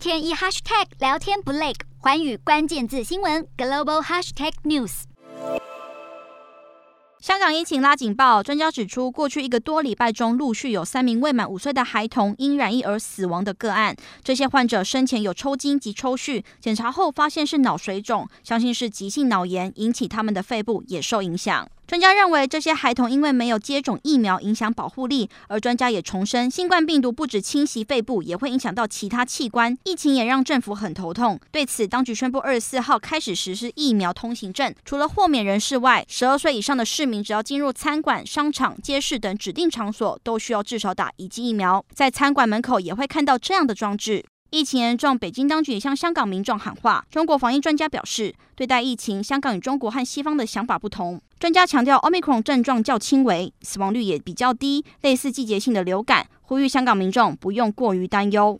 天一 hashtag 聊天不累，寰宇关键字新闻 global hashtag news。香港疫情拉警报，专家指出，过去一个多礼拜中，陆续有三名未满五岁的孩童因染疫而死亡的个案。这些患者生前有抽筋及抽搐，检查后发现是脑水肿，相信是急性脑炎引起他们的肺部也受影响。专家认为，这些孩童因为没有接种疫苗，影响保护力。而专家也重申，新冠病毒不止侵袭肺部，也会影响到其他器官。疫情也让政府很头痛。对此，当局宣布二十四号开始实施疫苗通行证，除了豁免人士外，十二岁以上的市民只要进入餐馆、商场、街市等指定场所，都需要至少打一剂疫苗。在餐馆门口也会看到这样的装置。疫情严重，北京当局也向香港民众喊话。中国防疫专家表示，对待疫情，香港与中国和西方的想法不同。专家强调奥密克戎症状较轻微，死亡率也比较低，类似季节性的流感，呼吁香港民众不用过于担忧。